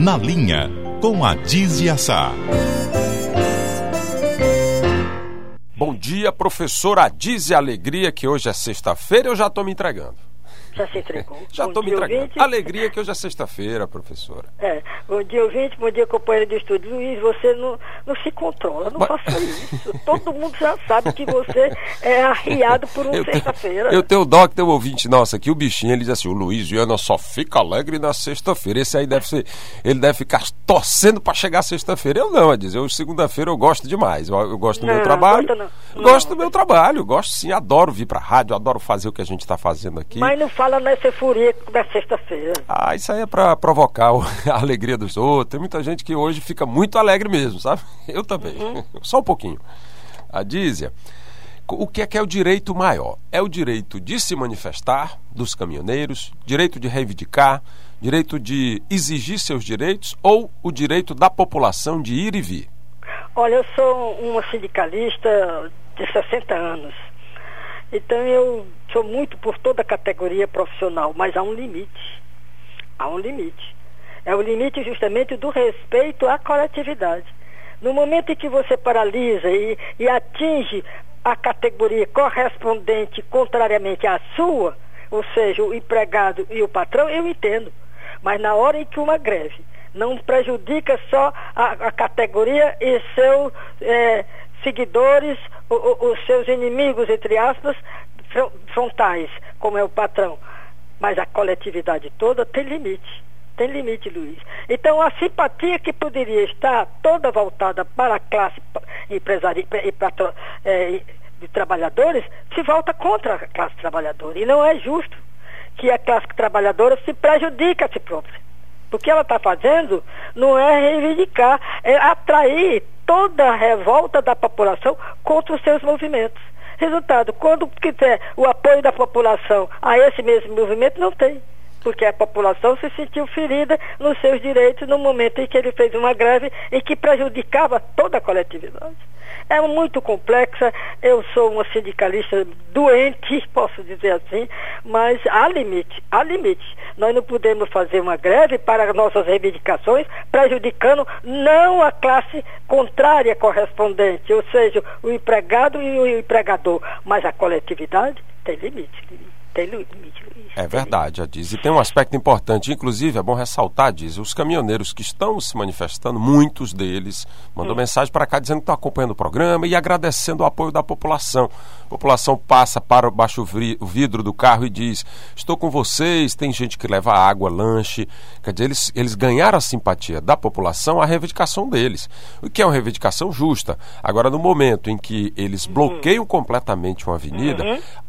Na Linha, com a Dizia Sá. Bom dia, professora Adise Alegria, que hoje é sexta-feira, eu já estou me entregando. Já se entregou. Já estou me entregando. ouvinte. Alegria que hoje é sexta-feira, professora. É, bom dia, ouvinte, bom dia, companheiro de estúdio. Luiz, você não, não se controla, não Mas- faça isso. Todo mundo já sabe que você é arriado por um tenho, sexta-feira. eu tenho dó que tem um ouvinte nosso aqui, o bichinho, ele diz assim, o Luiz Viana só fica alegre na sexta-feira. Esse aí deve ser, ele deve ficar torcendo para chegar sexta-feira. Eu não, diz, eu segunda-feira eu gosto demais. Eu, eu gosto do meu Não, trabalho. gosta não. Não. Gosto do meu trabalho, gosto sim, adoro vir pra rádio, adoro fazer o que a gente está fazendo aqui. Mas não fala nessa euforia da sexta-feira. Ah, isso aí é pra provocar a alegria dos outros. Tem muita gente que hoje fica muito alegre mesmo, sabe? Eu também. Só um pouquinho. A Dízia, o que é que é o direito maior? É o direito de se manifestar dos caminhoneiros, direito de reivindicar, direito de exigir seus direitos ou o direito da população de ir e vir? Olha, eu sou uma sindicalista de 60 anos. Então eu sou muito por toda a categoria profissional, mas há um limite. Há um limite. É o limite justamente do respeito à coletividade. No momento em que você paralisa e, e atinge a categoria correspondente contrariamente à sua, ou seja, o empregado e o patrão, eu entendo. Mas na hora em que uma greve não prejudica só a, a categoria e seus eh, seguidores, o- o- os seus inimigos, entre aspas, fron- frontais, como é o patrão, mas a coletividade toda tem limite. Tem limite, Luiz. Então, a simpatia que poderia estar toda voltada para a classe empresária e patro- eh, de trabalhadores se volta contra a classe trabalhadora. E não é justo que a classe trabalhadora se prejudique a si própria. O que ela está fazendo não é reivindicar, é atrair toda a revolta da população contra os seus movimentos. Resultado, quando quiser o apoio da população a esse mesmo movimento, não tem. Porque a população se sentiu ferida nos seus direitos no momento em que ele fez uma greve em que prejudicava toda a coletividade. É muito complexa, eu sou uma sindicalista doente, posso dizer assim, mas há limite, há limite. Nós não podemos fazer uma greve para nossas reivindicações, prejudicando não a classe contrária correspondente, ou seja, o empregado e o empregador, mas a coletividade tem limite, limite, É verdade, a Diz. E tem um aspecto importante, inclusive é bom ressaltar, Diz, os caminhoneiros que estão se manifestando, muitos deles mandou mensagem para cá dizendo que estão acompanhando o programa e agradecendo o apoio da população. A população passa para baixo o vidro do carro e diz: Estou com vocês. Tem gente que leva água, lanche. Quer dizer, eles, eles ganharam a simpatia da população, a reivindicação deles. O que é uma reivindicação justa. Agora, no momento em que eles bloqueiam completamente uma avenida,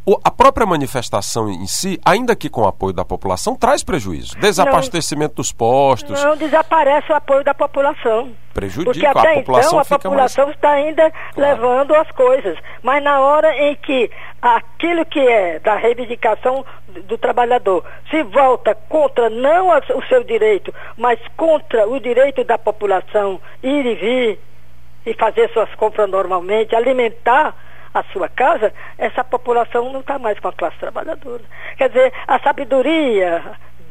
o- a própria manifestação em si, ainda que com o apoio da população, traz prejuízo. Desabastecimento dos postos, Não desaparece o apoio da população. prejudica Porque a até população. então a população está ainda levando as coisas. Mas na hora em que aquilo que é da reivindicação do, do trabalhador se volta contra não a- o seu direito, mas contra o direito da população ir e vir e fazer suas compras normalmente, alimentar a sua casa, essa população não está mais com a classe trabalhadora. Quer dizer, a sabedoria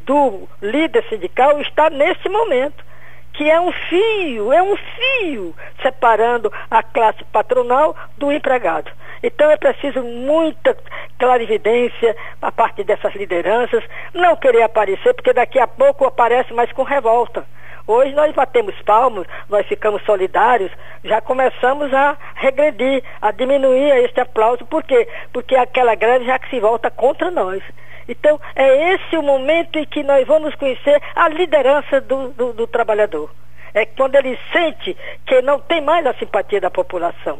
do líder sindical está nesse momento que é um fio, é um fio separando a classe patronal do empregado. Então é preciso muita clarividência a partir dessas lideranças, não querer aparecer, porque daqui a pouco aparece mais com revolta. Hoje nós batemos palmos, nós ficamos solidários, já começamos a regredir, a diminuir este aplauso. Por quê? Porque aquela greve já que se volta contra nós. Então, é esse o momento em que nós vamos conhecer a liderança do, do, do trabalhador. É quando ele sente que não tem mais a simpatia da população,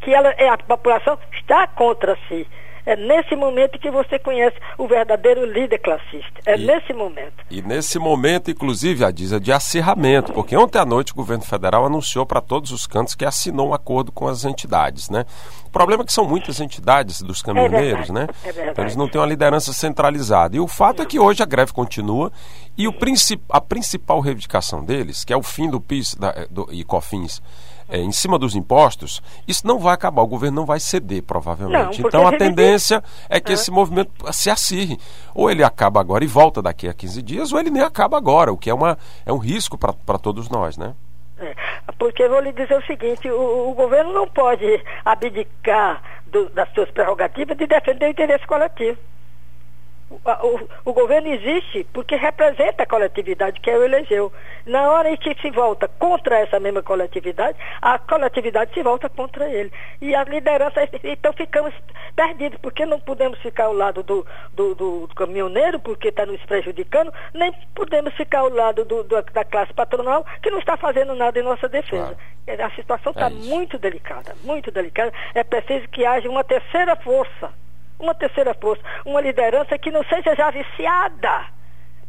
que ela, é, a população está contra si. É nesse momento que você conhece o verdadeiro líder classista. É E- nesse momento. E nesse momento, inclusive, a diz é de acirramento, porque ontem à noite o governo federal anunciou para todos os cantos que assinou um acordo com as entidades, né? O problema é que são muitas entidades dos caminhoneiros, verdade, né? é verdade. Então eles não têm uma liderança centralizada. E o fato é que hoje a greve continua e o princip... a principal reivindicação deles, que é o fim do PIS da... do... e COFINS, é, em cima dos impostos, isso não vai acabar, o governo não vai ceder, provavelmente. Não, então a tendência é que É. esse movimento se acirre. Ou ele acaba agora e volta daqui a 15 dias, ou ele nem acaba agora, o que é, uma, é um risco para todos nós, né? É, porque eu vou lhe dizer o seguinte, o, o governo não pode abdicar do- das suas prerrogativas de defender o interesse coletivo. O, o- governo existe porque representa a coletividade que o elegeu. Na hora em que se volta contra essa mesma coletividade, a coletividade se volta contra ele. E a liderança, então ficamos perdidos, porque não podemos ficar ao lado do, do- do caminhoneiro, porque está nos prejudicando, nem podemos ficar ao lado do- do- da classe patronal, que não está fazendo nada em nossa defesa. A situação está É isso. muito delicada, muito delicada. É preciso que haja uma terceira força uma terceira força, uma liderança que não seja já viciada.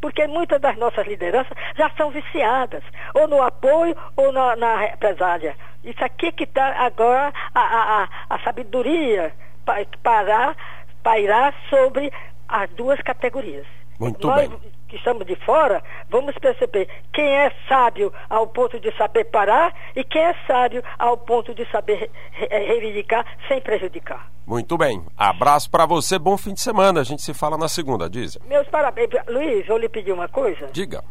Porque muitas das nossas lideranças já são viciadas, ou no apoio ou na, na represália. Isso aqui que está agora a, a, a, a sabedoria pa- parar, pairar sobre as duas categorias. Muito Nós bem. que estamos de fora, vamos perceber quem é sábio ao ponto de saber parar e quem é sábio ao ponto de saber re- reivindicar sem prejudicar. Muito bem. Abraço para você, bom fim de semana. A gente se fala na segunda, Dizia. Meus parabéns. Luiz, vou lhe pedir uma coisa. Diga.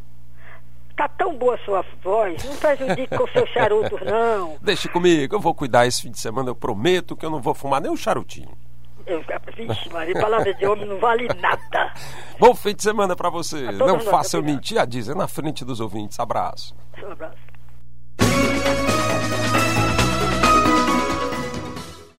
Tá tão boa a sua voz, não prejudique com seus charutos, não. Deixe comigo, eu vou cuidar esse fim de semana, eu prometo que eu não vou fumar nem um charutinho. Eu, vixe, Maria, palavra de homem não vale nada. Bom fim de semana para você. A todos Não nós, faça eu obrigado. mentir, a Dizia, na frente dos ouvintes. Abraço. Um abraço.